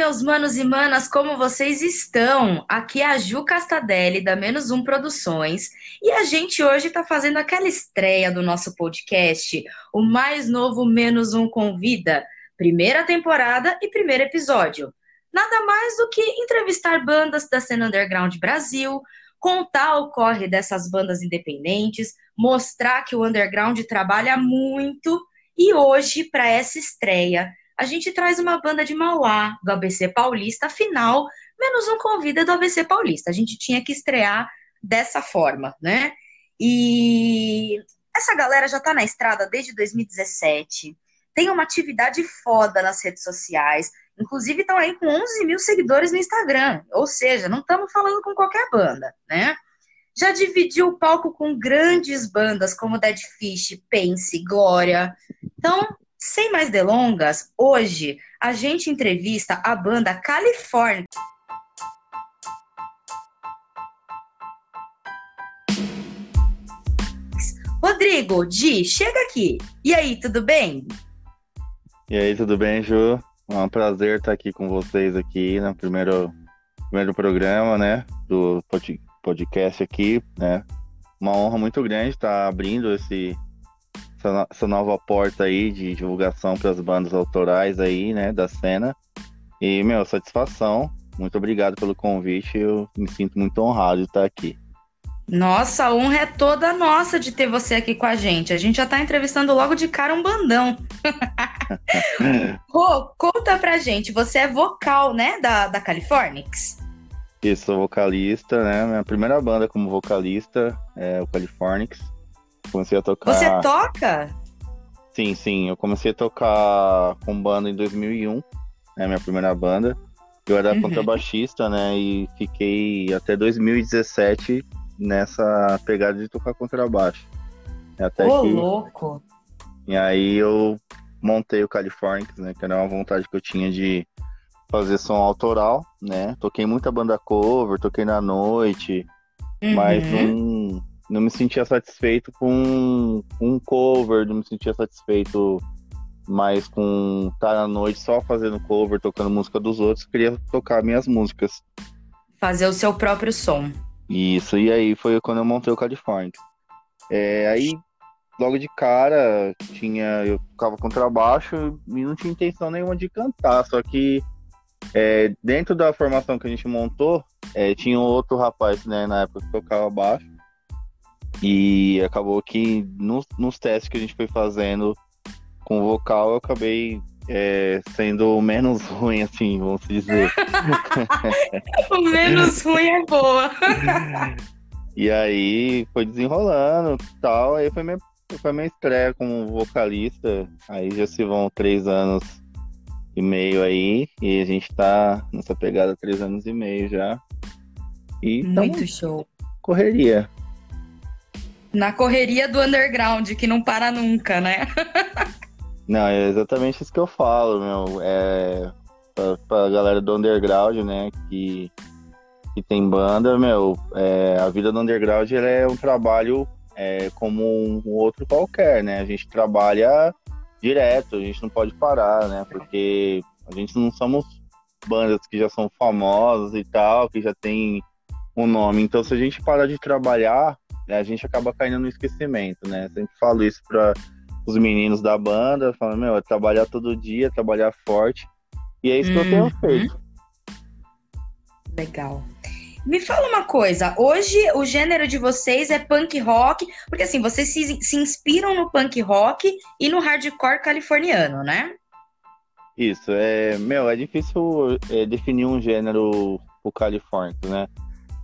Meus manos e manas, como vocês estão? Aqui é a Ju Castadelli, da Menos Um Produções, e a gente hoje está fazendo aquela estreia do nosso podcast, o mais novo Menos Um Convida, primeira temporada e primeiro episódio. Nada mais do que entrevistar bandas da cena underground Brasil, contar o corre dessas bandas independentes, mostrar que o underground trabalha muito, e hoje, para essa estreia, a gente traz uma banda de Mauá, do ABC Paulista, afinal, menos um convida do ABC Paulista. A gente tinha que estrear dessa forma, né? E essa galera já tá na estrada desde 2017, tem uma atividade foda nas redes sociais, inclusive estão aí com 11 mil seguidores no Instagram, ou seja, não estamos falando com qualquer banda, né? Já dividiu o palco com grandes bandas como Dead Fish, Pense, Glória. Então, sem mais delongas, hoje a gente entrevista a banda California. Rodrigo, Di, chega aqui. E aí, tudo bem? E aí, tudo bem, Ju? É um prazer estar aqui com vocês aqui no primeiro, primeiro programa, né, do podcast aqui, né? Uma honra muito grande estar abrindo esse essa, essa nova porta aí de divulgação para as bandas autorais aí, né, da cena. E, meu, satisfação. Muito obrigado pelo convite. Eu me sinto muito honrado de estar aqui. Nossa, a honra é toda nossa de ter você aqui com a gente. A gente já está entrevistando logo de cara um bandão. Rô, conta pra gente, você é vocal, né, da, da Californix? Isso, sou vocalista, né? Minha primeira banda como vocalista é o Californix. Comecei a tocar. Você toca? Sim, sim. Eu comecei a tocar com banda em 2001, né? Minha primeira banda. Eu era uhum. contrabaixista, né? E fiquei até 2017 nessa pegada de tocar contrabaixo. Até Ô, que... louco! E aí eu montei o Californics, né? Que era uma vontade que eu tinha de fazer som autoral, né? Toquei muita banda cover, toquei na noite, uhum. mas não, não me sentia satisfeito com um cover, não me sentia satisfeito mais com estar à noite só fazendo cover, tocando música dos outros, queria tocar minhas músicas. Fazer o seu próprio som. Isso, e aí foi quando eu montei o California. É, aí, logo de cara, tinha, eu tocava contrabaixo e não tinha intenção nenhuma de cantar, só que é, dentro da formação que a gente montou, é, tinha outro rapaz, né, na época que tocava baixo, e acabou que nos, nos testes que a gente foi fazendo com o vocal, eu acabei é, sendo o menos ruim, assim, vamos dizer. o menos ruim é boa. e aí foi desenrolando tal. Aí foi minha, foi minha estreia como vocalista. Aí já se vão três anos e meio aí. E a gente tá nessa pegada três anos e meio já. E Muito show. Correria na correria do underground, que não para nunca, né? não, é exatamente isso que eu falo, meu. É pra, pra galera do underground, né, que, que tem banda, meu, é, a vida do underground é um trabalho é, como um outro qualquer, né? A gente trabalha direto, a gente não pode parar, né? Porque a gente não somos bandas que já são famosas e tal, que já tem um nome. Então, se a gente parar de trabalhar, a gente acaba caindo no esquecimento, né? Sempre falo isso para os meninos da banda, falando, meu, é trabalhar todo dia, trabalhar forte. E é isso uhum. que eu tenho uhum. feito. Legal. Me fala uma coisa, hoje o gênero de vocês é punk rock, porque assim, vocês se, se inspiram no punk rock e no hardcore californiano, né? Isso, é, meu, é difícil é, definir um gênero pro Califórnia, né?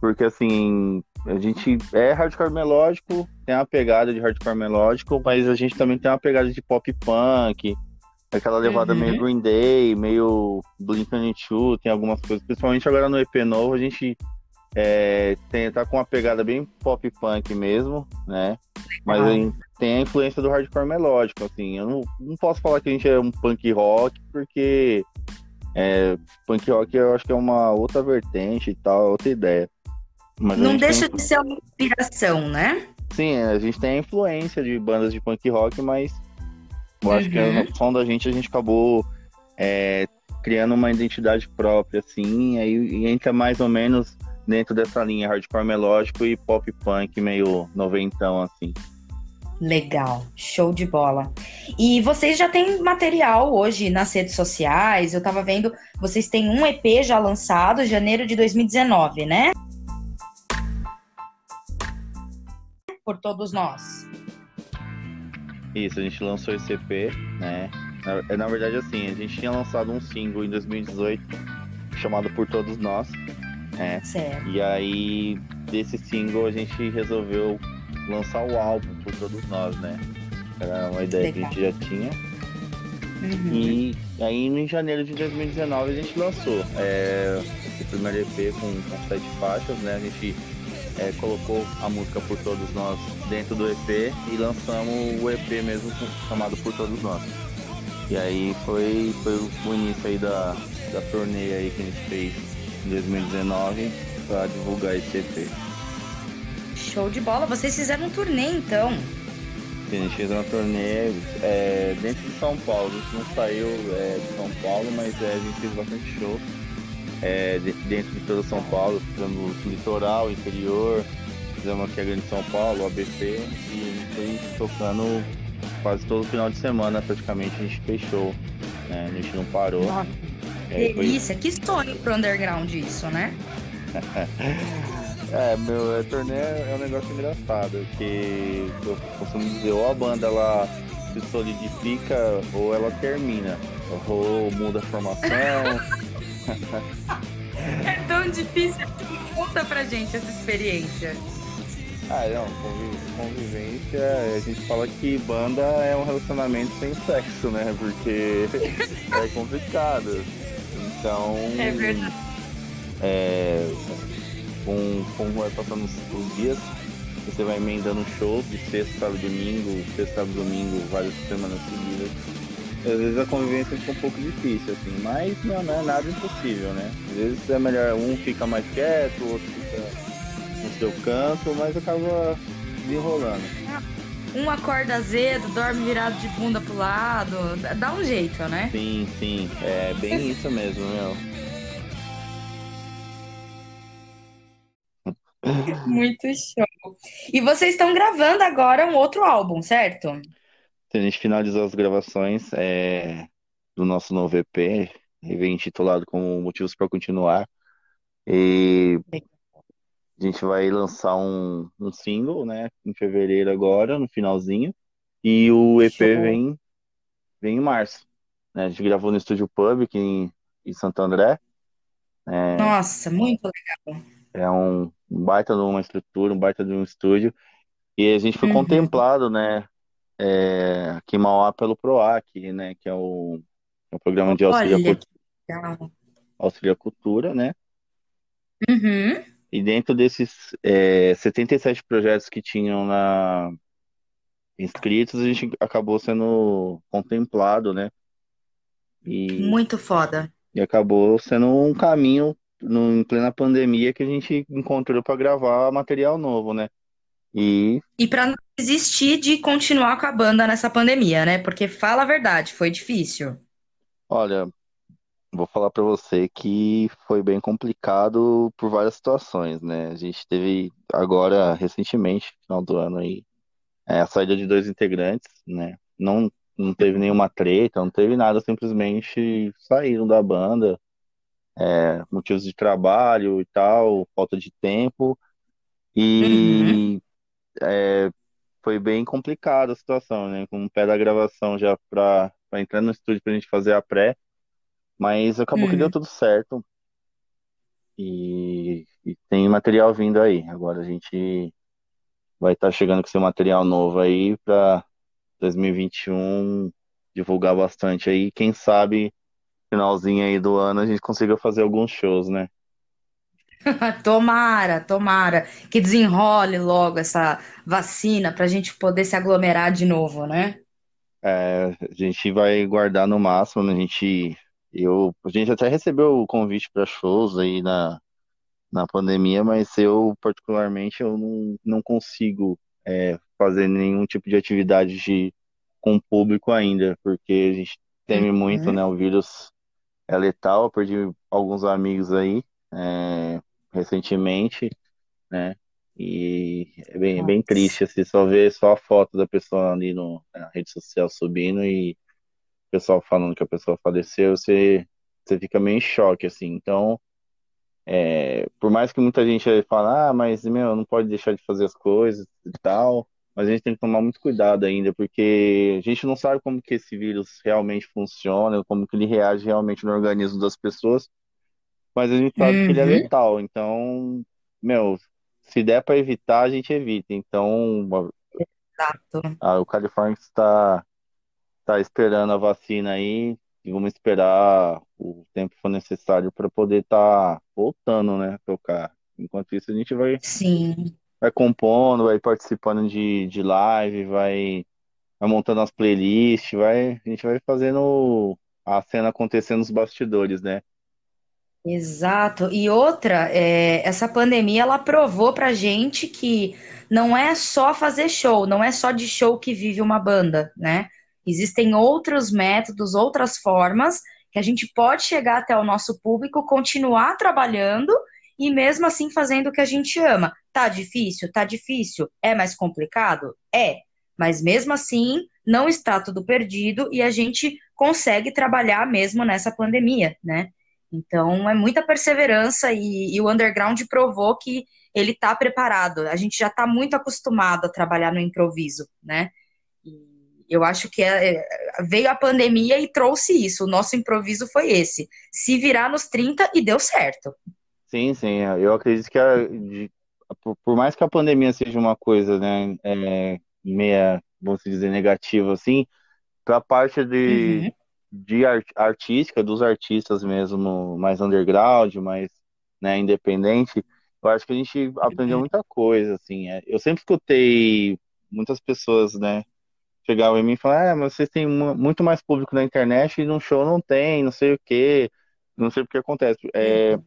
Porque assim, a gente é hardcore melódico, tem uma pegada de hardcore melódico, mas a gente também tem uma pegada de pop punk, aquela levada uhum. meio Green Day, meio Blink-182, tem algumas coisas, principalmente agora no EP novo, a gente é, tem, tá com uma pegada bem pop punk mesmo, né? Mas a gente tem a influência do hardcore melódico, assim. Eu não, não posso falar que a gente é um punk rock, porque é, punk rock eu acho que é uma outra vertente e tal, outra ideia. Mas não deixa tem... de ser uma inspiração, né? Sim, a gente tem a influência de bandas de punk rock, mas eu acho uhum. que no som da gente a gente acabou é, criando uma identidade própria, assim, aí entra mais ou menos dentro dessa linha hardcore melódico e pop punk meio noventão, assim. Legal, show de bola. E vocês já têm material hoje nas redes sociais? Eu tava vendo, vocês têm um EP já lançado, janeiro de 2019, né? Por todos nós. Isso, a gente lançou esse EP, né? Na, na verdade, assim, a gente tinha lançado um single em 2018 chamado Por Todos Nós. Né? Certo. E aí, desse single, a gente resolveu lançar o álbum por todos nós, né? Era uma ideia Legal. que a gente já tinha. Uhum. E aí em janeiro de 2019 a gente lançou é, o primeiro EP com, com sete faixas, né? A gente é, colocou a música Por Todos Nós dentro do EP e lançamos o EP mesmo chamado Por Todos Nós. E aí foi, foi o início aí da, da turnê aí que a gente fez em 2019 para divulgar esse EP. Show de bola. Vocês fizeram um turnê então? Sim, a gente fez uma turnê é, dentro de São Paulo. A gente não saiu é, de São Paulo, mas é, a gente fez bastante show é, dentro de toda São Paulo, fizemos litoral, interior, fizemos aqui a Grande São Paulo, ABC, e foi tocando quase todo final de semana praticamente a gente fez show. Né? A gente não parou. Nossa, é, delícia, foi... que sonho pro underground isso, né? É, meu, é, turnê é um negócio engraçado, que eu costumo dizer, ou a banda ela se solidifica ou ela termina. Ou muda a formação. é tão difícil. Conta pra gente essa experiência. Ah, não, convivência, a gente fala que banda é um relacionamento sem sexo, né? Porque é complicado. Então. É verdade. É, com, com vai passando os, dias, você vai emendando show de sexta, sábado, domingo, sexta, sábado, domingo, várias semanas seguidas. Às vezes a convivência fica um pouco difícil, assim, mas não, não é nada impossível, né? Às vezes é melhor um fica mais quieto, o outro fica no seu canto, mas acaba desenrolando. Um acorda azedo, dorme virado de bunda pro lado, dá um jeito, né? Sim, sim, é bem isso mesmo, meu. Muito show. E vocês estão gravando agora um outro álbum, certo? A gente finalizou as gravações é, do nosso novo EP, vem intitulado como Motivos para Continuar. E a gente vai lançar um, um single, né, em fevereiro agora, no finalzinho. E o EP vem, vem em março. Né? A gente gravou no Estúdio Pub aqui em, em Santo André. É, Nossa, muito legal. É um, um baita de uma estrutura, um baita de um estúdio. E a gente foi uhum. contemplado, né, é, aqui em Mauá pelo PROAC, né, que é o, é o programa de auxílio, auxílio cultura, né? Uhum. E dentro desses é, 77 projetos que tinham na inscritos, a gente acabou sendo contemplado, né? E, Muito foda. E acabou sendo um caminho no, em plena pandemia que a gente encontrou para gravar material novo, né? E, e para não desistir de continuar com a banda nessa pandemia, né? Porque fala a verdade, foi difícil. Olha, vou falar para você que foi bem complicado por várias situações, né? A gente teve agora, recentemente, final do ano aí, é, a saída de dois integrantes, né? Não, não teve nenhuma treta, não teve nada, simplesmente saíram da banda é, motivos de trabalho e tal, falta de tempo. E uhum. É, foi bem complicada a situação, né? Com o pé da gravação já para entrar no estúdio para a gente fazer a pré. Mas acabou uhum. que deu tudo certo. E, e, tem material vindo aí. Agora a gente vai estar tá chegando com seu material novo aí para 2021 divulgar bastante aí. Quem sabe finalzinho aí do ano a gente consiga fazer alguns shows, né? tomara, tomara que desenrole logo essa vacina para a gente poder se aglomerar de novo, né? É, a gente vai guardar no máximo, né? a gente, eu, a gente até recebeu o convite para shows aí na, na pandemia, mas eu particularmente eu não, não consigo é, fazer nenhum tipo de atividade de, com o público ainda, porque a gente teme uhum. muito, né? O vírus é letal. Eu perdi alguns amigos aí é, recentemente, né? E é bem, bem triste, assim, só ver só a foto da pessoa ali no, na rede social subindo e o pessoal falando que a pessoa faleceu, você, você fica meio em choque, assim. Então, é, por mais que muita gente fale, ah, mas, meu, não pode deixar de fazer as coisas e tal, mas a gente tem que tomar muito cuidado ainda, porque a gente não sabe como que esse vírus realmente funciona, como que ele reage realmente no organismo das pessoas, mas a gente sabe que ele é Uhum, letal, então, meu, se der para evitar, a gente evita. Então, exato. a, o Califórnia está tá esperando a vacina aí e vamos esperar o tempo for necessário para poder estar voltando, né, a tocar. Enquanto isso, a gente vai, Sim. vai compondo, vai participando de, de live, vai, vai montando as playlists, vai, a gente vai fazendo a cena acontecer nos bastidores, né? Exato. E outra, é, essa pandemia ela provou pra gente que não é só fazer show, não é só de show que vive uma banda, né? Existem outros métodos, outras formas que a gente pode chegar até o nosso público, continuar trabalhando e mesmo assim fazendo o que a gente ama. Tá difícil? Tá difícil. É mais complicado? É. Mas mesmo assim, não está tudo perdido e a gente consegue trabalhar mesmo nessa pandemia, né? Então, é muita perseverança e, e o underground provou que ele está preparado. A gente já está muito acostumado a trabalhar no improviso, né? E eu acho que é, é, veio a pandemia e trouxe isso. O nosso improviso foi esse. Se virar nos 30 e deu certo. Sim, sim, eu acredito que a, de- por, por mais que a pandemia seja uma coisa, né, é, meia, vamos dizer, negativa, assim, para a parte de, Uhum, de art, artística, dos artistas mesmo, mais underground, mais, né, independente, eu acho que a gente aprendeu muita coisa, assim, é, eu sempre escutei muitas pessoas, né, chegavam em mim e falavam, ah, mas vocês têm mu- muito mais público na internet e no show não tem, não sei o quê, não sei o que acontece. É,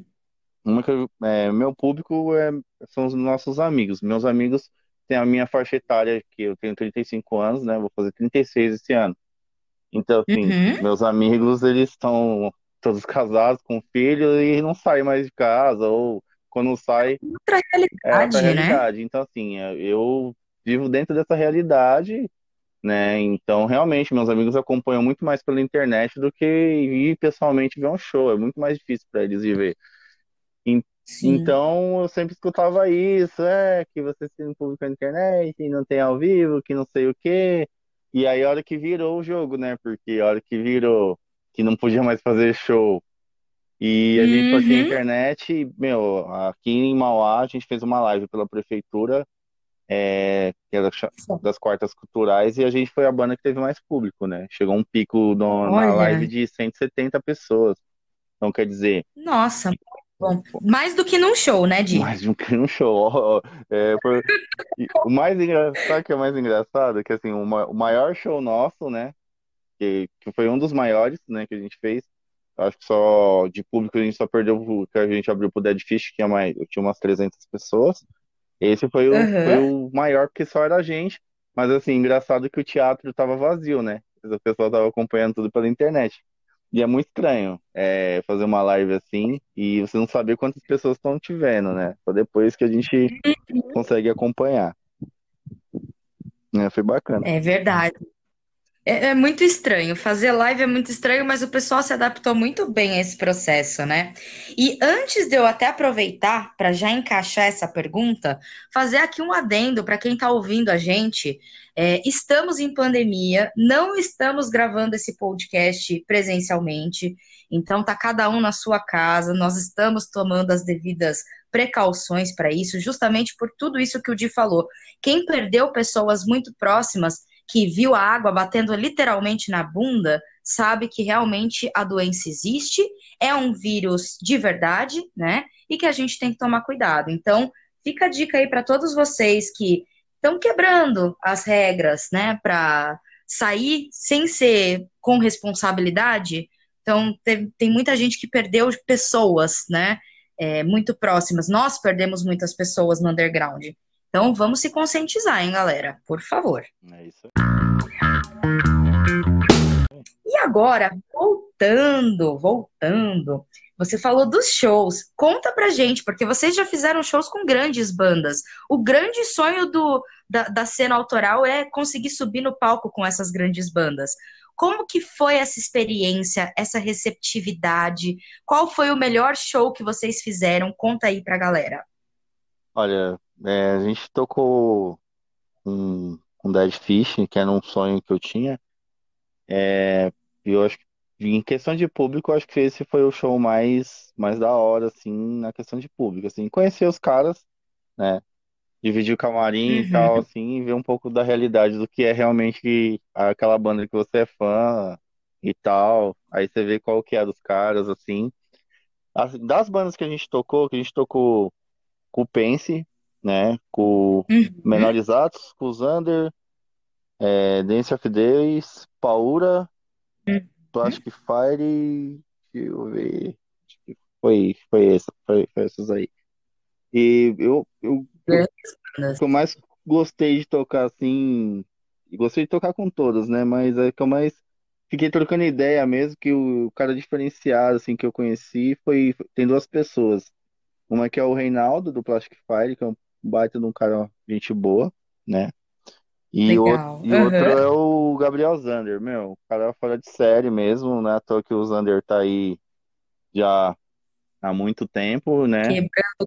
que é, meu público é, são os nossos amigos. Meus amigos têm a minha faixa etária, que eu tenho 35 anos, né? Vou fazer 36 esse ano. Então, assim, uhum. meus amigos, eles estão todos casados com filhos e não saem mais de casa, ou quando sai, Outra é outra realidade, né? realidade. Então, assim, é, eu vivo dentro dessa realidade, né? Então, realmente, meus amigos acompanham muito mais pela internet do que ir pessoalmente ver um show. É muito mais difícil para eles viver. En- Sim. Então eu sempre escutava isso, é, que você tem um público na internet e não tem ao vivo, que não sei o quê. E aí a hora que virou o jogo, né? Porque a hora que virou que não podia mais fazer show e a gente tinha Uhum. internet, meu, aqui em Mauá a gente fez uma live pela prefeitura, é, que era das quartas culturais, e a gente foi a banda que teve mais público, né? Chegou um pico no- na live de 170 pessoas. Então, quer dizer, nossa, bom. Mais do que num show, né, Di? Mais um que um show. É, foi- o mais engraçado, sabe o que é mais engraçado? Que assim, o, ma- o maior show nosso, né? Que, que foi um dos maiores, né, que a gente fez. Acho que só de público a gente só perdeu que a gente abriu pro Dead Fish, que tinha mais, tinha umas 300 pessoas. Esse foi o, foi Aham. o maior, porque só era a gente. Mas assim, engraçado que o teatro tava vazio, né? O pessoal tava acompanhando tudo pela internet. E é muito estranho é, fazer uma live assim e você não saber quantas pessoas estão te vendo, né? Só depois que a gente consegue acompanhar. É, foi bacana. É verdade. É, é muito estranho. Fazer live é muito estranho, mas o pessoal se adaptou muito bem a esse processo, né? E antes de eu até aproveitar para já encaixar essa pergunta, fazer aqui um adendo para quem está ouvindo a gente. É, estamos em pandemia, não estamos gravando esse podcast presencialmente, então tá cada um na sua casa. Nós estamos tomando as devidas precauções para isso, justamente por tudo isso que o Di falou. Quem perdeu pessoas muito próximas que viu a água batendo literalmente na bunda, sabe que realmente a doença existe, é um vírus de verdade, né? E que a gente tem que tomar cuidado. Então, fica a dica aí para todos vocês que estão quebrando as regras, né, para sair sem ser com responsabilidade. Então, tem, tem muita gente que perdeu pessoas, né, é, muito próximas. Nós perdemos muitas pessoas no underground. Então, vamos se conscientizar, hein, galera? Por favor. É isso. E agora, voltando, voltando, você falou dos shows. Conta pra gente, porque vocês já fizeram shows com grandes bandas. O grande sonho do, da, da cena autoral é conseguir subir no palco com essas grandes bandas. Como que foi essa experiência, essa receptividade? Qual foi o melhor show que vocês fizeram? Conta aí pra galera. Olha, é, a gente tocou um, um Dead Fish, que era um sonho que eu tinha. É, eu acho que em questão de público, eu acho que esse foi o show mais, mais da hora, assim, na questão de público, assim, conhecer os caras, né, dividir o camarim e tal, Uhum. assim, e ver um pouco da realidade do que é realmente aquela banda que você é fã e tal, aí você vê qual que é dos caras, assim. As- das bandas que a gente tocou, que a gente tocou com o Pense, né, com o Uhum. Menorizados, com o Xander, é, Dance of Days, Paura, Uhum. Plastic Fire, deixa eu ver, foi, foi essa, foi, foi essas aí. E eu, eu, eu- o que eu mais gostei de tocar, assim, gostei de tocar com todas, né, mas é que eu mais fiquei trocando ideia mesmo, que o cara diferenciado, assim, que eu conheci foi, tem duas pessoas. Uma que é o Reinaldo, do Plastic Fire, que é um baita de um cara, gente boa, né? E o, e outro Aham. é o Gabriel Zander, meu, o cara é fora de série mesmo, né? À toa que o Zander tá aí já há muito tempo, né? Quebrando,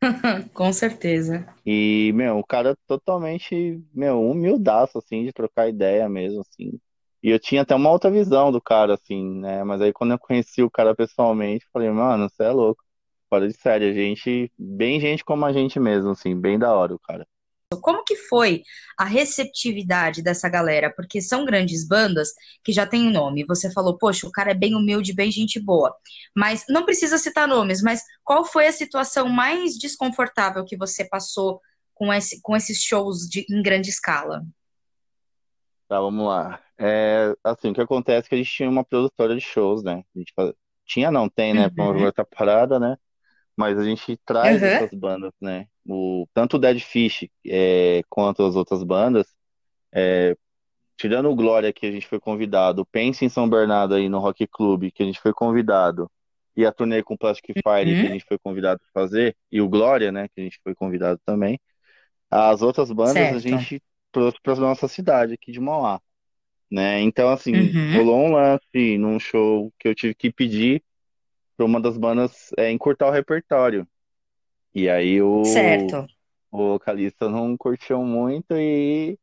com certeza. E, meu, o cara é totalmente, meu, humildaço, assim, de trocar ideia mesmo, assim. E eu tinha até uma outra visão do cara, assim, né? Mas aí quando eu conheci o cara pessoalmente, falei, mano, você é louco. Fora de série, a gente, bem gente como a gente mesmo, assim, bem da hora o cara. Como que foi a receptividade dessa galera? Porque são grandes bandas que já têm nome. Você falou, poxa, o cara é bem humilde, bem gente boa. Mas não precisa citar nomes, mas qual foi a situação mais desconfortável que você passou com esse, com esses shows de, em grande escala? Tá, vamos lá. É, assim, o que acontece é que a gente tinha uma produtora de shows, né? A gente faz- Tinha, não tem, né? Por Uhum. agora tá parada, né? Mas a gente traz Uhum. essas bandas, né? O, tanto o Dead Fish é, quanto as outras bandas, tirando o Glória, que a gente foi convidado, Pense em São Bernardo aí no Rock Club, que a gente foi convidado, e a turnê com Plastic Fire, que a Uhum. gente foi convidado a fazer, e o Glória, né? Que a gente foi convidado também. As outras bandas a Certo. gente trouxe para nossa cidade aqui de Mauá. né? Então, assim, Uhum. rolou um lance num show que eu tive que pedir para uma das bandas é, encurtar o repertório. E aí o, Certo. o vocalista não curtiu muito e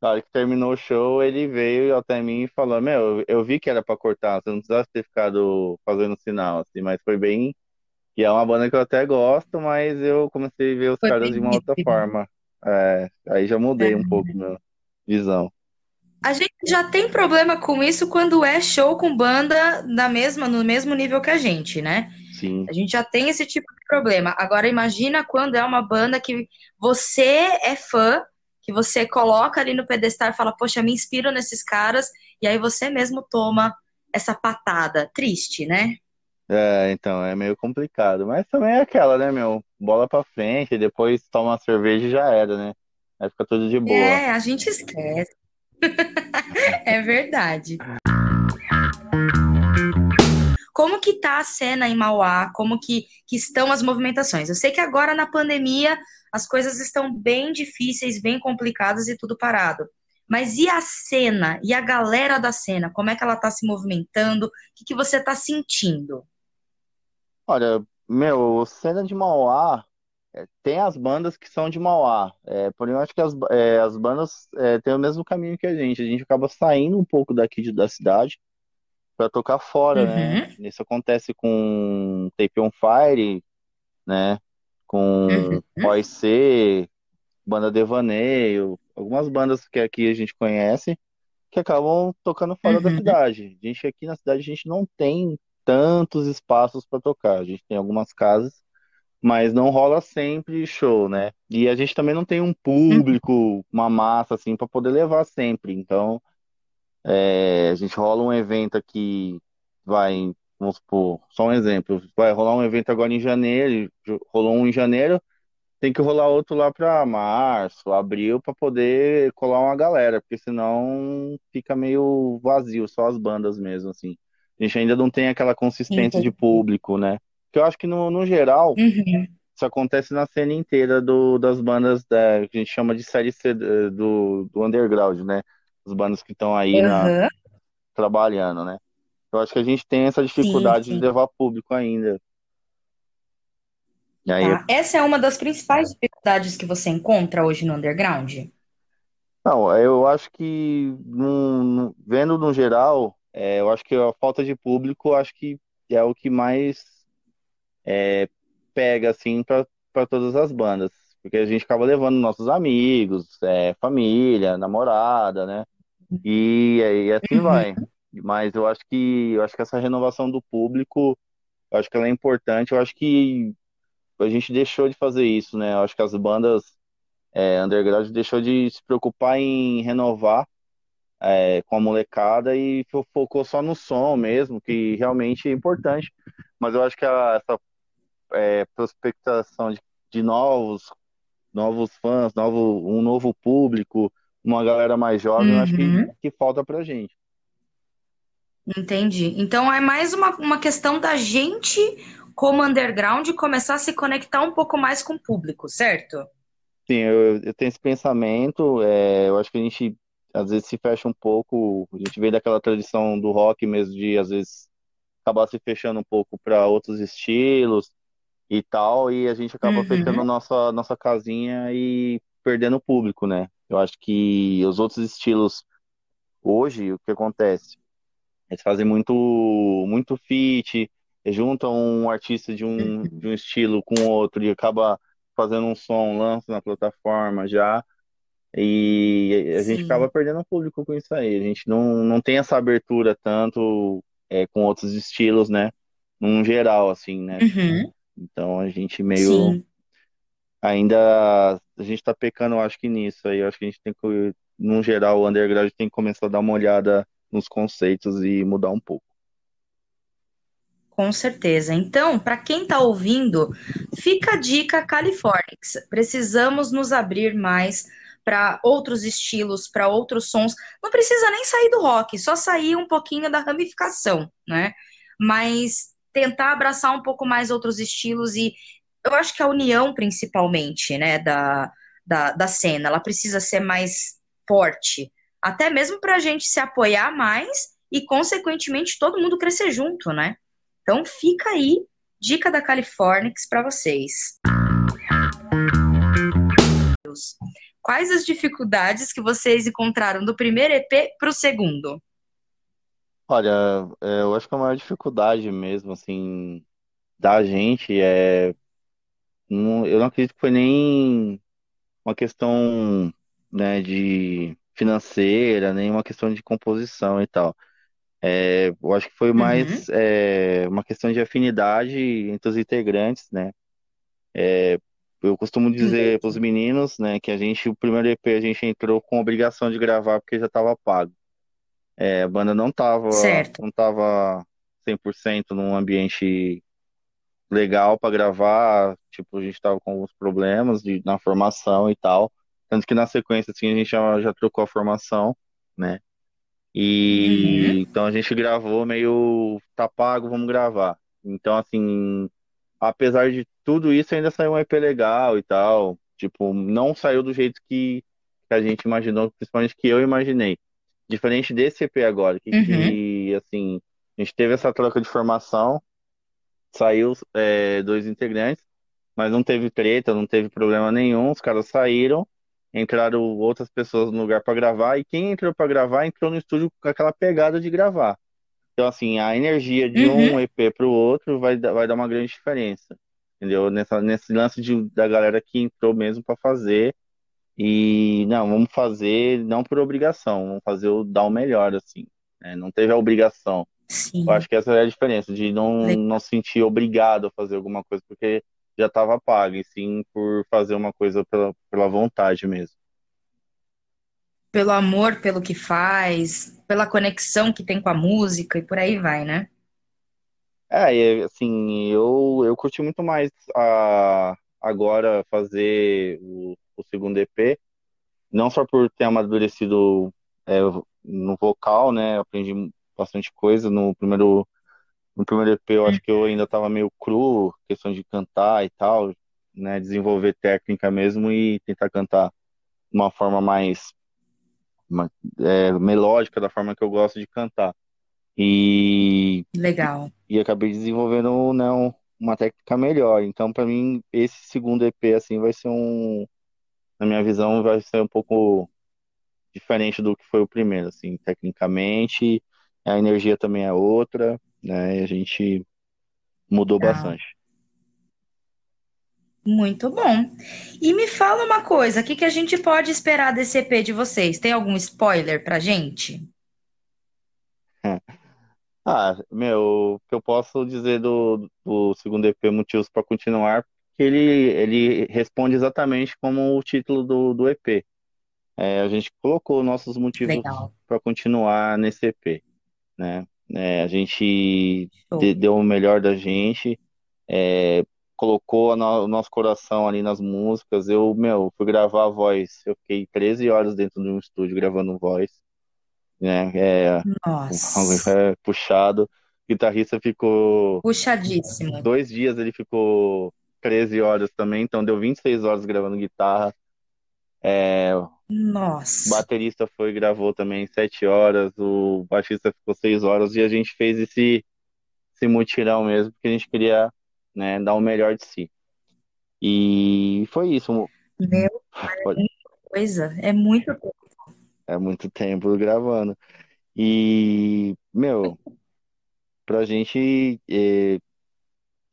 na hora que terminou o show, ele veio até mim e falou, meu, eu, vi que era para cortar, você não precisava ter ficado fazendo sinal, assim, mas foi bem... E é uma banda que eu até gosto, mas eu comecei a ver os Foi caras de uma outra forma. É, aí já mudei um pouco minha visão. A gente já tem problema com isso quando é show com banda na mesma, no mesmo nível que a gente, né? Sim. A gente já tem esse tipo de problema. Agora imagina quando é uma banda que você é fã, que você coloca ali no pedestal e fala, poxa, me inspiro nesses caras, e aí você mesmo toma essa patada. Triste, né? É, então, é meio complicado. Mas também é aquela, né, meu? Bola pra frente, depois toma uma cerveja e já era, né? Aí fica tudo de boa. É, a gente esquece. É verdade. Como que tá a cena em Mauá? Como que, que estão as movimentações? Eu sei que agora na pandemia as coisas estão bem difíceis, bem complicadas e tudo parado. Mas e a cena? E a galera da cena? Como é que ela tá se movimentando? O que que você tá sentindo? Olha, meu, cena de Mauá, tem as bandas que são de Mauá. É, porém, eu acho que as, é, as bandas é, têm o mesmo caminho que a gente. A gente acaba saindo um pouco daqui de- da cidade pra tocar fora, né? Uhum, Isso acontece com Tape on Fire, né? Com uhum, OIC, Banda Devaneio, algumas bandas que aqui a gente conhece que acabam tocando fora da uhum, cidade. A gente aqui na cidade a gente não tem tantos espaços para tocar. A gente tem algumas casas, mas não rola sempre show, né? E a gente também não tem um público, uma massa assim para poder levar sempre. Então, é, a gente rola um evento aqui, vai, vamos supor, só um exemplo, vai rolar um evento agora em janeiro, rolou um em janeiro tem que rolar outro lá para março, abril, para poder colar uma galera, porque senão fica meio vazio, só as bandas mesmo, assim. A gente ainda não tem aquela consistência de público, né? Que eu acho que no, no geral, Uhum. isso acontece na cena inteira do, das bandas da, que a gente chama de série C eh, do, do underground, né? As bandas que estão aí na, Aham. trabalhando, né? Eu acho que a gente tem essa Sim, dificuldade de sim. levar público ainda. Aí, Tá. Essa é uma das principais dificuldades que você encontra hoje no underground? não, eu acho que num- vendo no geral, é, eu acho que a falta de público, eu acho que é o que mais pega assim para todas as bandas, porque a gente acaba levando nossos amigos, é, família, namorada, né? E, e assim vai. Uhum. Mas eu acho que eu acho que essa renovação do público, eu acho que ela é importante. Eu acho que a gente deixou de fazer isso, né? Eu acho que as bandas é, underground deixou de se preocupar em renovar é, com a molecada e fo- focou só no som mesmo, que realmente é importante. Mas eu acho que a- essa é, prospectação de, de novos, novos fãs, novo, um novo público, uma galera mais jovem, eu acho que, Uhum. que falta pra gente. Entendi. Então é mais uma, uma questão da gente, como underground, começar a se conectar um pouco mais com o público, certo? Sim, eu, eu tenho esse pensamento, é, eu acho que a gente às vezes se fecha um pouco, a gente veio daquela tradição do rock mesmo, de às vezes acabar se fechando um pouco para outros estilos e tal, e a gente acaba fechando Uhum. nossa, nossa casinha e perdendo o público, né? Eu acho que os outros estilos hoje, o que acontece? Eles fazem muito, muito feat, juntam um artista de um, de um estilo com outro e acaba fazendo um som, lança na plataforma já. E a gente acaba Sim. perdendo o público com isso aí. A gente não, não tem essa abertura tanto é, com outros estilos, né? Num geral, assim, né? Uhum. Então a gente meio Sim. ainda a gente tá pecando, acho que nisso aí. Eu acho que a gente tem que, num geral, o underground tem que começar a dar uma olhada nos conceitos e mudar um pouco. Com certeza. Então, para quem está ouvindo, fica a dica Californix. Precisamos nos abrir mais para outros estilos, para outros sons. Não precisa nem sair do rock, só sair um pouquinho da ramificação, né? Mas tentar abraçar um pouco mais outros estilos e eu acho que a união, principalmente, né, da, da, da cena, ela precisa ser mais forte. Até mesmo para a gente se apoiar mais e, consequentemente, todo mundo crescer junto, né? Então fica aí, dica da Californix para vocês. Quais as dificuldades que vocês encontraram do primeiro EP para o segundo? Olha, é, eu acho que a maior dificuldade mesmo, assim, da gente é. não- eu não acredito que foi nem uma questão, né, de financeira, nem uma questão de composição e tal. É, eu acho que foi Uhum, mais é, uma questão de afinidade entre os integrantes, né? Eu costumo dizer para os entendi. meninos, né, que a gente, o primeiro EP, a gente entrou com obrigação de gravar porque já estava pago. É, a banda não tava, Certo. não tava 100% num ambiente legal para gravar, tipo, a gente tava com alguns problemas de, na formação e tal. Tanto que na sequência, assim, a gente já, já trocou a formação, né? Uhum, E então a gente gravou meio, tá pago, vamos gravar. Então, assim, apesar de tudo isso, ainda saiu um EP legal e tal. Tipo, não saiu do jeito que, que a gente imaginou, principalmente que eu imaginei. Diferente desse EP agora, que, uhum, que assim, a gente teve essa troca de formação, saiu é, dois integrantes, mas não teve treta, não teve problema nenhum. Os caras saíram, entraram outras pessoas no lugar para gravar, e quem entrou para gravar entrou no estúdio com aquela pegada de gravar. Então, assim, a energia de um uhum. EP para o outro vai, dar- vai dar uma grande diferença. Entendeu? Nessa, nesse lance de, da galera que entrou mesmo para fazer. E não, vamos fazer não por obrigação, vamos fazer o dar o melhor, assim. né? Não teve a obrigação. Eu Sim. acho que essa é a diferença, de não, não se sentir obrigado a fazer alguma coisa porque já estava pago, e sim por fazer uma coisa pela, pela vontade mesmo. Pelo amor pelo que faz, pela conexão que tem com a música e por aí vai, né? É, assim, eu, eu curti muito mais a, agora fazer o, o segundo EP, não só por ter amadurecido é, no vocal, né? Aprendi, bastante coisa. No primeiro, no primeiro EP eu acho que eu ainda estava meio cru, questão de cantar e tal, né? Desenvolver técnica mesmo e tentar cantar de uma forma mais uma, é, melódica, da forma que eu gosto de cantar. E, Legal. e, e acabei desenvolvendo né, uma técnica melhor. Então, para mim, esse segundo EP assim vai ser um, na minha visão, vai ser um pouco diferente do que foi o primeiro, assim, tecnicamente, a energia também é outra, né? A gente mudou Legal. bastante. Muito bom. E me fala uma coisa, o que que a gente pode esperar desse EP de vocês? Tem algum spoiler pra gente? Ah, meu, o que eu posso dizer do, do segundo EP Motivos para Continuar, que ele, ele responde exatamente como o título do, do EP. É, a gente colocou nossos motivos para continuar nesse EP, né? É, a gente de- deu o melhor da gente, é, colocou no- o nosso coração ali nas músicas. Eu, meu, fui gravar a voz, eu fiquei 13 horas dentro de um estúdio gravando voz, né? É, Nossa, é puxado. O guitarrista ficou puxadíssimo. dois dias, ele ficou 13 horas também, então deu 26 horas gravando guitarra. É, o Nossa, baterista foi e gravou também 7 horas, o baixista ficou 6 horas e a gente fez esse, esse mutirão mesmo, porque a gente queria, né, dar o melhor de si. E foi isso. meu, Pode- coisa, é muito É muito tempo gravando. E, meu, pra gente eh,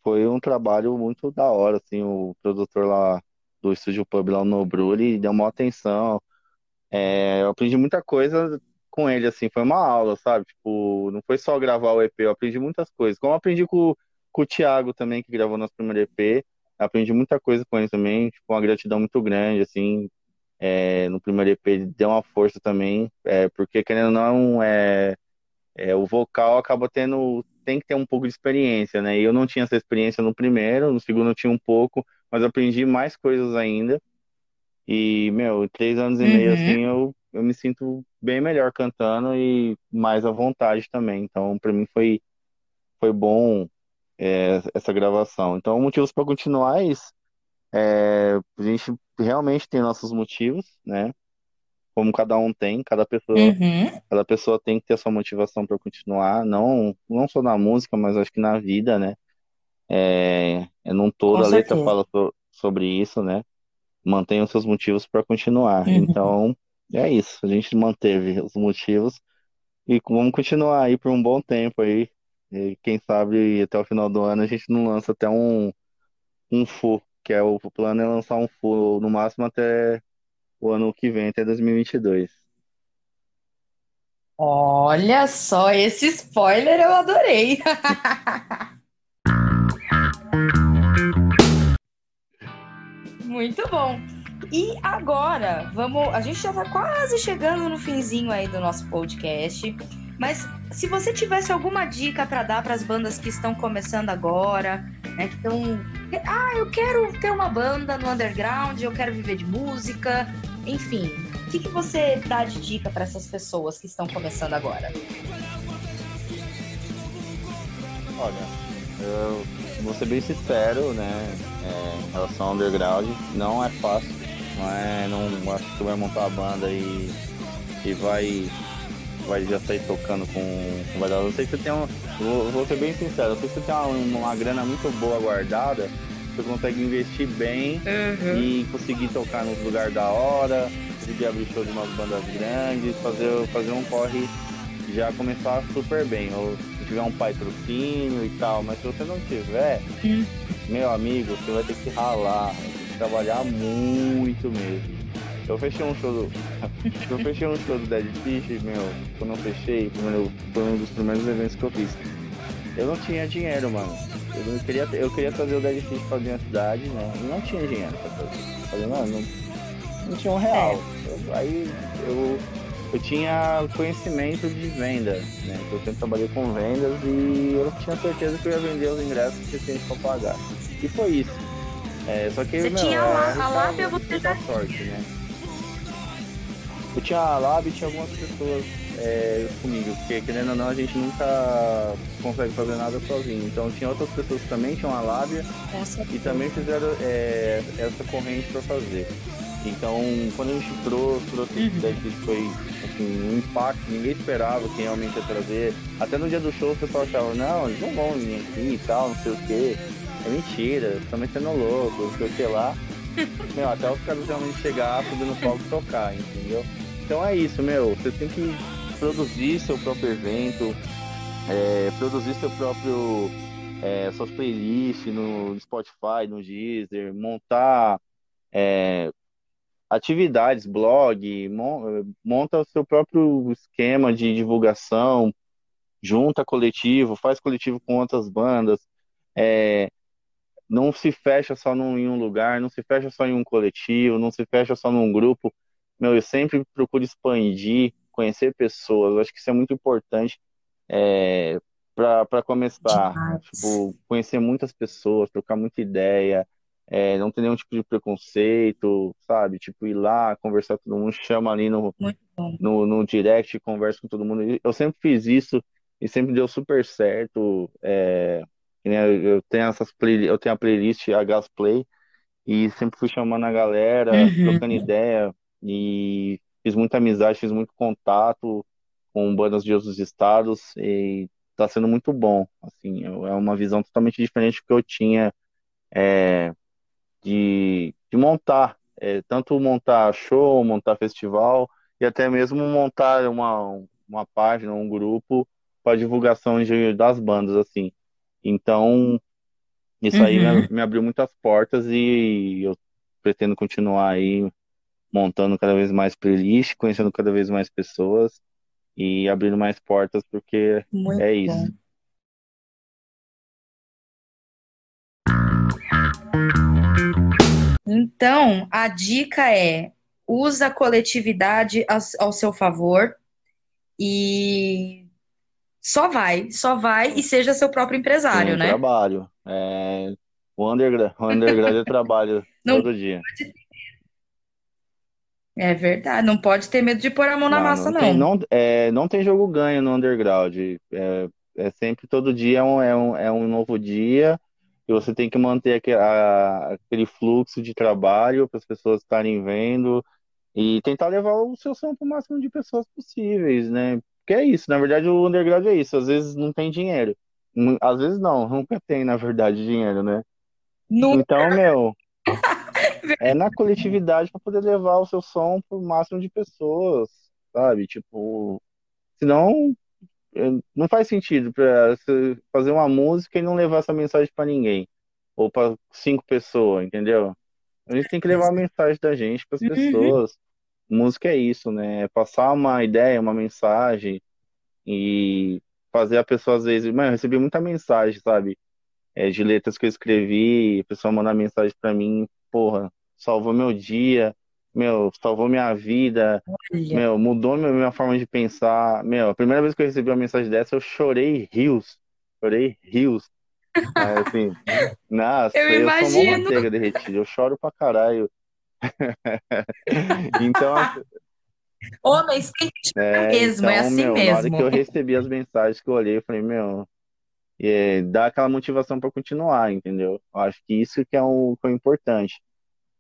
foi um trabalho muito da hora, assim, o produtor lá do Estúdio Pub lá no Nobru, ele deu uma atenção. É, eu aprendi muita coisa com ele, assim, foi uma aula, sabe? Tipo, não foi só gravar o EP, eu aprendi muitas coisas. Como aprendi com, com o Thiago também, que gravou nosso primeiro EP, aprendi muita coisa com ele também, tipo, uma gratidão muito grande, assim, é, no primeiro EP ele deu uma força também, é, porque querendo ou não, é, é, o vocal acaba tendo, tem que ter um pouco de experiência, né? Eu não tinha essa experiência no primeiro, no segundo eu tinha um pouco, mas aprendi mais coisas ainda. E, meu, três anos e meio, Uhum. assim, eu, eu me sinto bem melhor cantando e mais à vontade também. Então, pra mim foi, foi bom, é, essa gravação. Então, motivos para continuar é isso. É, a gente realmente tem nossos motivos, né? Como cada um tem, cada pessoa, Uhum. cada pessoa tem que ter a sua motivação para continuar, não, não só na música, mas acho que na vida, né? É, é num todo, Com a letra certeza. fala so- sobre isso, né? Mantenha os seus motivos para continuar. Uhum. Então, é isso. A gente manteve os motivos e vamos continuar aí por um bom tempo aí. E quem sabe até o final do ano a gente não lança até um, um full, que é o plano é lançar um full no máximo até o ano que vem, até 2022. Olha só, esse spoiler eu adorei. Muito bom. E agora, vamos. A gente já tá quase chegando no finzinho aí do nosso podcast. Mas se você tivesse alguma dica para dar para as bandas que estão começando agora, né, que estão, ah, eu quero ter uma banda no underground, eu quero viver de música, enfim, o que, que você dá de dica para essas pessoas que estão começando agora? Olha, eu vou ser bem sincero, né? é, em relação ao underground, não é fácil. Não é, não acho que vai montar a banda e, e vai, vai já sair tocando com, vai Eu sei que você tem um. Vou, vou ser bem sincero, eu sei que você tem uma, uma grana muito boa guardada, você consegue investir bem e conseguir tocar nos lugares da hora, conseguir abrir show de umas bandas grandes, fazer, fazer um corre já começar super bem. Ou se tiver um patrocínio e tal, mas se você não tiver, Hum. meu amigo, você vai ter que ralar, vai ter que trabalhar muito mesmo. Eu fechei um show do. eu fechei um show do Dead Fish, meu, quando eu fechei, foi um dos primeiros eventos que eu fiz. Eu não tinha dinheiro, mano. Eu queria, eu queria trazer o Dead Fish pra minha cidade, né? E não tinha dinheiro pra fazer. Falei, mano, não, não tinha um real. Eu- aí eu, eu tinha conhecimento de venda, né? Eu sempre trabalhei com vendas e eu tinha certeza que eu ia vender os ingressos suficientes pra pagar. E foi isso. É, só que, Você meu, tinha é a lá- a arriscar- lábia, você já sorte, né? Eu tinha a Lab e tinha algumas pessoas é, comigo, porque querendo ou não, a gente nunca consegue fazer nada sozinho. Então tinha outras pessoas que também tinham a lábia e também fizeram é, essa corrente para fazer. Então, quando a gente trouxe, trouxe uhum. daqui foi assim, um impacto, ninguém esperava quem realmente ia trazer. Até no dia do show o pessoal achava, não, eles não vão vir aqui e tal, não sei o quê. É mentira, estão sendo louco, não sei o que lá. Meu, até os caras realmente chegar, subir no palco e tocar, entendeu? Então é isso, meu. Você tem que produzir seu próprio evento, é, produzir seu próprio é, suas playlists no Spotify, no Deezer, montar é, atividades, blog, monta o seu próprio esquema de divulgação, junta coletivo, faz coletivo com outras bandas, é, não se fecha só num, em um lugar, não se fecha só em um coletivo, não se fecha só num grupo. Meu, eu sempre procuro expandir, conhecer pessoas. Eu acho que isso é muito importante é, para começar. Tipo, conhecer muitas pessoas, trocar muita ideia, é, não ter nenhum tipo de preconceito, sabe? Tipo, ir lá, conversar com todo mundo, chama ali no, no, no direct, conversa com todo mundo. Eu sempre fiz isso e sempre deu super certo. É, eu tenho essas play, eu tenho a playlist a Gas Play e sempre fui chamando a galera, uhum. trocando ideia e fiz muita amizade, fiz muito contato com bandas de outros estados e tá sendo muito bom. Assim, é uma visão totalmente diferente do que eu tinha é, de, de montar, é, tanto montar show, montar festival e até mesmo montar uma, uma página, um grupo para divulgação de, das bandas, assim. Então, isso uhum. aí me, uhum. me, abriu muitas portas e eu pretendo continuar aí montando cada vez mais playlist, conhecendo cada vez mais pessoas e abrindo mais portas, porque Muito é isso. Bom. Então, a dica é: usa a coletividade ao seu favor e só vai, só vai e seja seu próprio empresário, Sim, né? Trabalho. É... O underground, o underground é trabalho não todo dia. É verdade, não pode ter medo de pôr a mão na massa, não. Tem, não, é, não tem jogo ganho no underground. É, é sempre todo dia é um, é, um, é um novo dia e você tem que manter aquele, a, aquele fluxo de trabalho para as pessoas estarem vendo e tentar levar o seu som para o máximo de pessoas possíveis, né? Porque é isso, na verdade o underground é isso, às vezes não tem dinheiro. Às vezes não, nunca tem, na verdade, dinheiro, né? Nunca. Então, meu, é na coletividade para poder levar o seu som para o máximo de pessoas, sabe? Tipo, senão não faz sentido para fazer uma música e não levar essa mensagem para ninguém ou para cinco pessoas, entendeu? A gente tem que levar a mensagem da gente para as uhum. pessoas. Música é isso, né? É passar uma ideia, uma mensagem e fazer a pessoa às vezes, mano, eu recebi muita mensagem, sabe? É, de letras que eu escrevi, a pessoa mandar mensagem para mim, porra, salvou meu dia, meu, salvou minha vida, Olha. meu, mudou minha, minha forma de pensar. Meu, a primeira vez que eu recebi uma mensagem dessa, eu chorei rios. Chorei rios. Mas, assim, nossa, eu, eu sou uma manteiga derretida, eu choro pra caralho. então. Homens é, mesmo, é então, é assim meu, mesmo. Na hora que eu recebi as mensagens que eu olhei, eu falei, meu, é, dá aquela motivação para continuar, entendeu? Eu acho que isso que é o, que é o importante.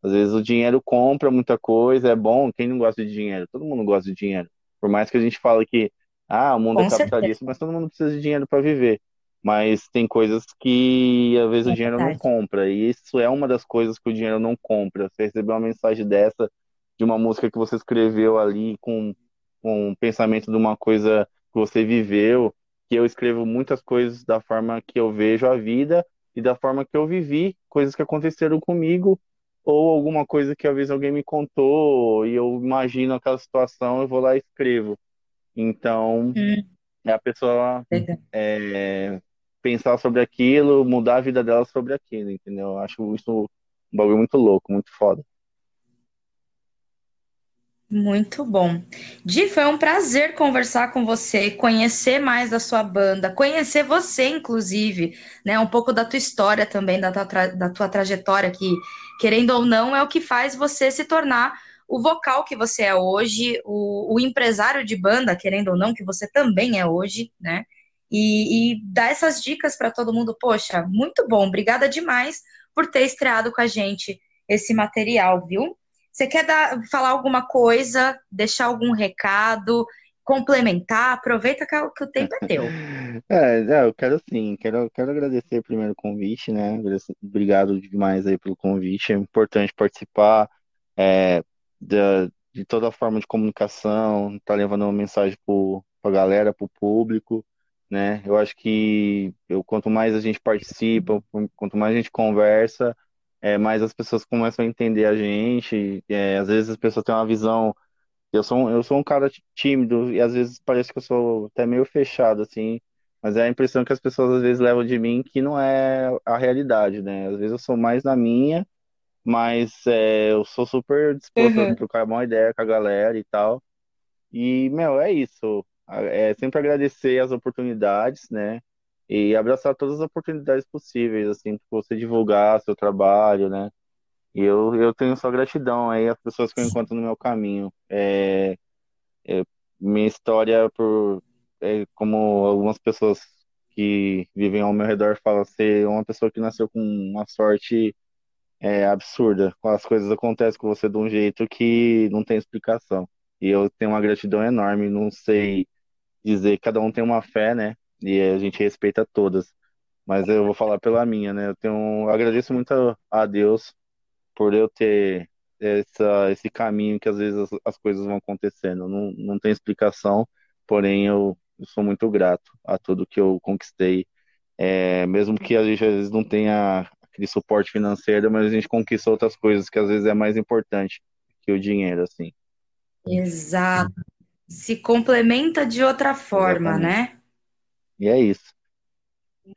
Às vezes o dinheiro compra muita coisa, é bom, quem não gosta de dinheiro? Todo mundo gosta de dinheiro. Por mais que a gente fale que ah, o mundo Com é capitalista, certeza. mas todo mundo precisa de dinheiro para viver. Mas tem coisas que às vezes é o dinheiro verdade. não compra, e isso é uma das coisas que o dinheiro não compra. Você receber uma mensagem dessa de uma música que você escreveu ali com, com um pensamento de uma coisa que você viveu, que eu escrevo muitas coisas da forma que eu vejo a vida e da forma que eu vivi, coisas que aconteceram comigo ou alguma coisa que às vezes alguém me contou e eu imagino aquela situação, eu vou lá e escrevo. Então, hum. é a pessoa é, pensar sobre aquilo, mudar a vida dela sobre aquilo, entendeu? Eu acho isso um bagulho muito louco, muito foda. Muito bom. Di, foi um prazer conversar com você, conhecer mais da sua banda, conhecer você, inclusive, né? Um pouco da tua história também, da tua, da tua trajetória, que, querendo ou não, é o que faz você se tornar o vocal que você é hoje, o, o empresário de banda, querendo ou não, que você também é hoje, né? E, e dar essas dicas para todo mundo. Poxa, muito bom, obrigada demais por ter estreado com a gente esse material, viu? Você quer dar, falar alguma coisa, deixar algum recado, complementar? Aproveita que, o tempo é teu. É, é, eu quero sim, quero, quero agradecer primeiro o convite, né? Obrigado demais aí pelo convite. É importante participar é, de, toda forma de comunicação, tá levando uma mensagem para a galera, para o público, né? Eu acho que eu, quanto mais a gente participa, quanto mais a gente conversa, é, mais as pessoas começam a entender a gente. É, às vezes as pessoas têm uma visão eu sou, eu sou um cara tímido e às vezes parece que eu sou até meio fechado, assim, mas é a impressão que as pessoas às vezes levam de mim que não é a realidade, né? Às vezes eu sou mais na minha, mas é, eu sou super disposto a Uhum. trocar uma ideia com a galera e tal. E, meu, é isso. É sempre agradecer as oportunidades, né? E abraçar todas as oportunidades possíveis, assim, tipo, você divulgar seu trabalho, né? E eu, eu tenho só gratidão aí às pessoas que eu encontro no meu caminho. É, é, minha história, por é, como algumas pessoas que vivem ao meu redor falam, ser uma pessoa que nasceu com uma sorte é, absurda. As coisas acontecem com você de um jeito que não tem explicação. E eu tenho uma gratidão enorme, não sei dizer, cada um tem uma fé, né? E a gente respeita todas. Mas eu vou falar pela minha, né? Eu tenho, agradeço muito a a Deus por eu ter essa, esse caminho que às vezes as, as coisas vão acontecendo. Não, não tem explicação, porém eu, eu sou muito grato a tudo que eu conquistei. É, mesmo que a gente às vezes não tenha aquele suporte financeiro, mas a gente conquista outras coisas que às vezes é mais importante que o dinheiro, assim. Exato. Se complementa de outra forma, Exatamente. né? E é isso.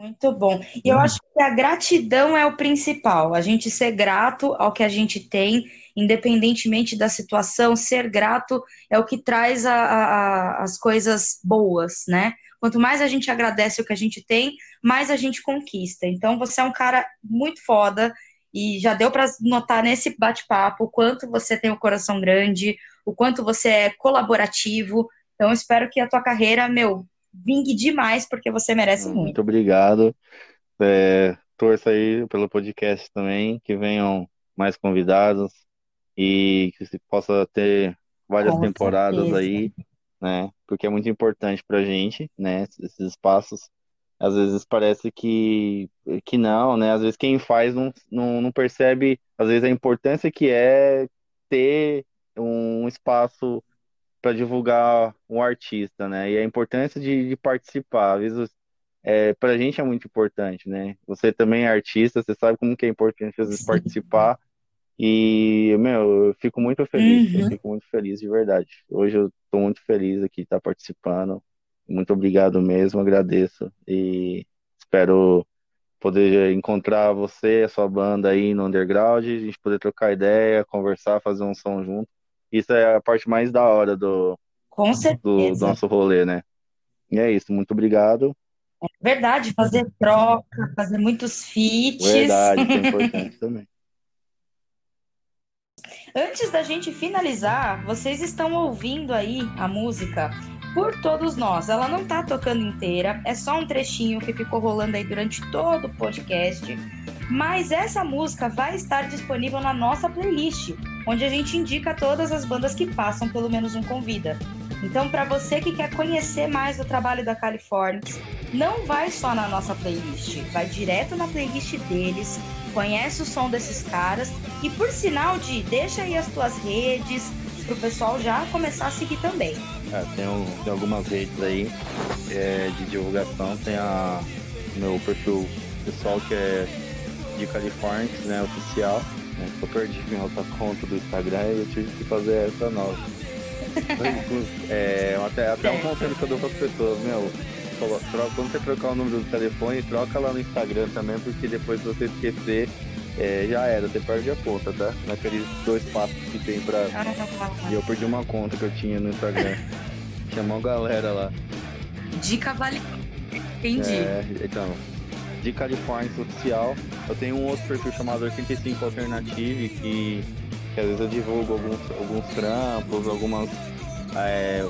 Muito bom. E eu acho que a gratidão é o principal. A gente ser grato ao que a gente tem, independentemente da situação, ser grato é o que traz a- a- as coisas boas, né? Quanto mais a gente agradece o que a gente tem, mais a gente conquista. Então, você é um cara muito foda e já deu para notar nesse bate-papo o quanto você tem o coração grande, o quanto você é colaborativo. Então, espero que a tua carreira, meu, vingue demais, porque você merece muito. Muito obrigado. É, torço aí pelo podcast também, que venham mais convidados e que se possa ter várias Com temporadas certeza. aí, né? Porque é muito importante pra gente, né? Esses espaços. Às vezes parece que, que não, né? Às vezes quem faz não, não, não percebe, às vezes, a importância que é ter um espaço para divulgar um artista, né? E a importância de, de participar. Às vezes, é, para a gente é muito importante, né? Você também é artista, você sabe como que é importante às vezes Sim. participar. E, meu, eu fico muito feliz, eu Uhum. fico muito feliz de verdade. Hoje eu estou muito feliz aqui de estar participando. Muito obrigado mesmo, agradeço. E espero poder encontrar você, a sua banda aí no underground, a gente poder trocar ideia, conversar, fazer um som junto. Isso é a parte mais da hora do, Com do, do nosso rolê, né? E é isso, muito obrigado. Verdade, fazer troca, fazer muitos feats. Verdade, isso é importante também. Antes da gente finalizar, vocês estão ouvindo aí a música Por Todos Nós. Ela não tá tocando inteira, é só um trechinho que ficou rolando aí durante todo o podcast. Mas essa música vai estar disponível na nossa playlist, onde a gente indica todas as bandas que passam pelo menos um convida. Então, para você que quer conhecer mais do trabalho da California, não vai só na nossa playlist, vai direto na playlist deles, conhece o som desses caras e por sinal de deixa aí as tuas redes pro pessoal já começar a seguir também. É, tem, um- tem algumas redes aí é, de divulgação, tem a meu perfil pessoal que é de Califórnia, né, oficial. Né, eu perdi minha outra conta do Instagram e eu tive que fazer essa nova. É, até, até um conselho que eu dou para as pessoas, meu, quando você trocar o número do telefone, troca lá no Instagram também, porque depois se você esquecer, é, já era, você perde a conta, tá? Naqueles dois passos que tem pra. E eu perdi uma conta que eu tinha no Instagram. Tinha uma galera lá. Dica vale. Entendi. É, então, de Califórnia Oficial. Eu tenho um outro perfil chamado 85 Alternative que que às vezes eu divulgo alguns, alguns trampos, algumas. É,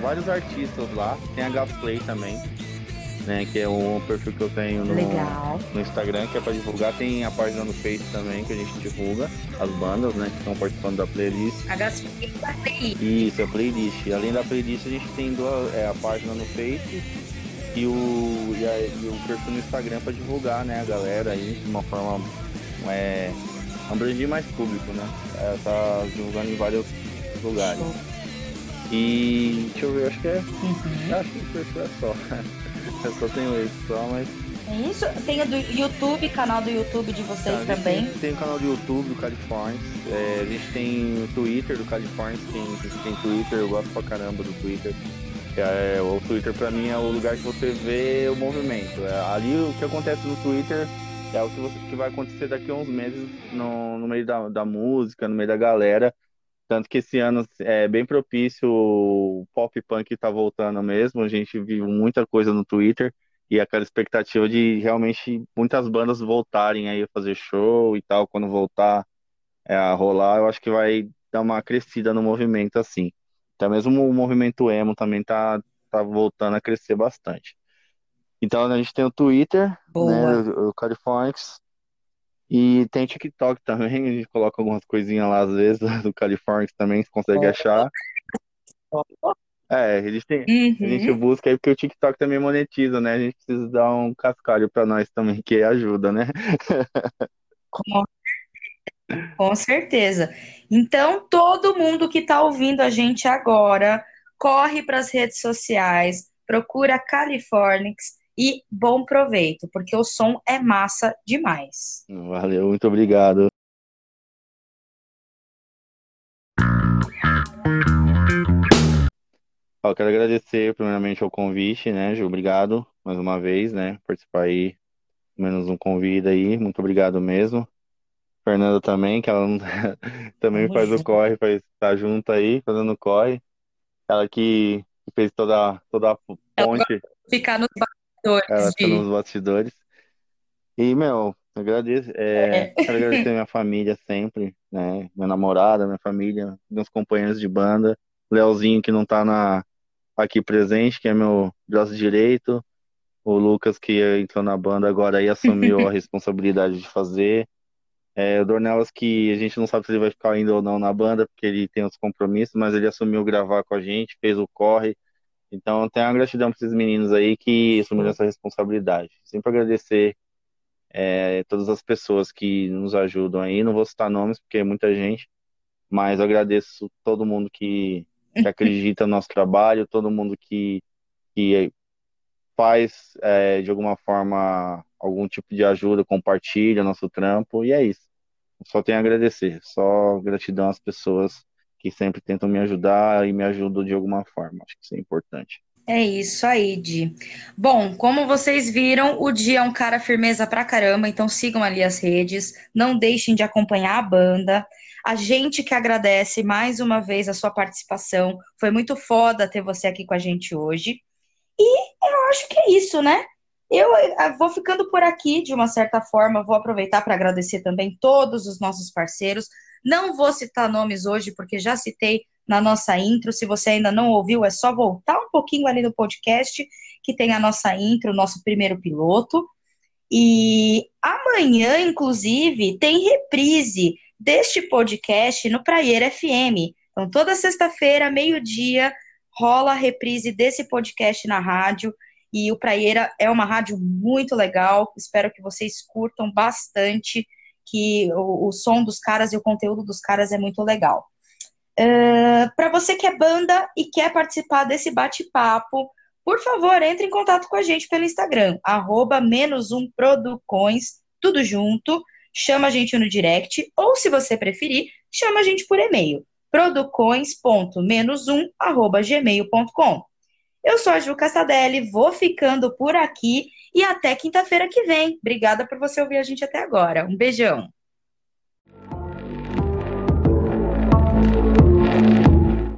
vários artistas lá. Tem a Gasplay também, né? Que é um perfil que eu tenho no, no Instagram, que é para divulgar. Tem a página no Face também, que a gente divulga as bandas, né? Que estão participando da playlist. A Gasplay playlist. Isso, é playlist. Além da playlist, a gente tem duas, é, a página no Face e o, e, a, e o perfil no Instagram para divulgar, né? A galera aí de uma forma. É, abranger mais público, né? É, tá divulgando em vários lugares. E deixa eu ver, acho que é. Uhum. Acho que é só. Eu só tenho esse só, mas. É isso? Tem o do YouTube, canal do YouTube de vocês tá, também? Tem, tem, o canal do YouTube do California. É, a gente tem o Twitter do California, tem, a gente tem Twitter, eu gosto pra caramba do Twitter. É, o Twitter pra mim é o lugar que você vê o movimento. É, ali o que acontece no Twitter é o que, você, que vai acontecer daqui a uns meses no, no meio da, da música, no meio da galera. Tanto que esse ano é bem propício, o pop punk está voltando mesmo. A gente viu muita coisa no Twitter e aquela expectativa de realmente muitas bandas voltarem aí a fazer show e tal, quando voltar é, a rolar, eu acho que vai dar uma crescida no movimento assim. Até mesmo o movimento emo também tá, tá voltando a crescer bastante. Então a gente tem o Twitter, né, o, o Californics, e tem TikTok também, a gente coloca algumas coisinhas lá às vezes, do Californics também, você consegue achar. É, eles têm, uhum. a gente busca aí porque o TikTok também monetiza, né? A gente precisa dar um cascalho para nós também, que ajuda, né? Com, com certeza. Então, todo mundo que está ouvindo a gente agora, corre para as redes sociais, procura Californics e bom proveito, porque o som é massa demais. Valeu, muito obrigado. Eu quero agradecer primeiramente ao convite, né, Ju? Obrigado mais uma vez, né, participar aí, menos um convite aí, muito obrigado mesmo. Fernanda também, que ela também faz o corre, faz, tá junto aí, fazendo corre. Ela que fez toda, toda a ponte. Ficar nos bastidores. Ela tá nos bastidores. E, meu, agradeço, é, é. quero agradecer minha família sempre, né? Minha namorada, minha família, meus companheiros de banda, Leozinho que não tá na, aqui presente, que é meu braço direito, o Lucas que entrou na banda agora e assumiu a responsabilidade de fazer. É, o Dornelas que a gente não sabe se ele vai ficar ainda ou não na banda, porque ele tem os compromissos, mas ele assumiu gravar com a gente, fez o corre, então, tenho uma gratidão para esses meninos aí que assumiram essa responsabilidade. Sempre agradecer é, todas as pessoas que nos ajudam aí. Não vou citar nomes porque é muita gente, mas agradeço todo mundo que, que acredita no nosso trabalho, todo mundo que, que faz é, de alguma forma algum tipo de ajuda, compartilha nosso trampo e é isso. Só tenho a agradecer, só gratidão às pessoas que sempre tentam me ajudar e me ajudam de alguma forma. Acho que isso é importante. É isso aí, Di. Bom, como vocês viram, o Di é um cara firmeza pra caramba, então sigam ali as redes, não deixem de acompanhar a banda. A gente que agradece mais uma vez a sua participação. Foi muito foda ter você aqui com a gente hoje. E eu acho que é isso, né? Eu vou ficando por aqui de uma certa forma, vou aproveitar para agradecer também todos os nossos parceiros. Não vou citar nomes hoje, porque já citei na nossa intro. Se você ainda não ouviu, é só voltar um pouquinho ali no podcast, que tem a nossa intro, nosso primeiro piloto. E amanhã, inclusive, tem reprise deste podcast no Praieira FM. Então, toda sexta-feira, meio-dia, rola a reprise desse podcast na rádio. E o Praieira é uma rádio muito legal. Espero que vocês curtam bastante que o, o som dos caras e o conteúdo dos caras é muito legal. Uh, para você que é banda e quer participar desse bate-papo, por favor, entre em contato com a gente pelo Instagram, arroba menos um producões, tudo junto, chama a gente no direct, ou se você preferir, chama a gente por e-mail, producões.menos arroba gmail.com. Eu sou a Ju Castadelli, vou ficando por aqui e até quinta-feira que vem. Obrigada por você ouvir a gente até agora. Um beijão.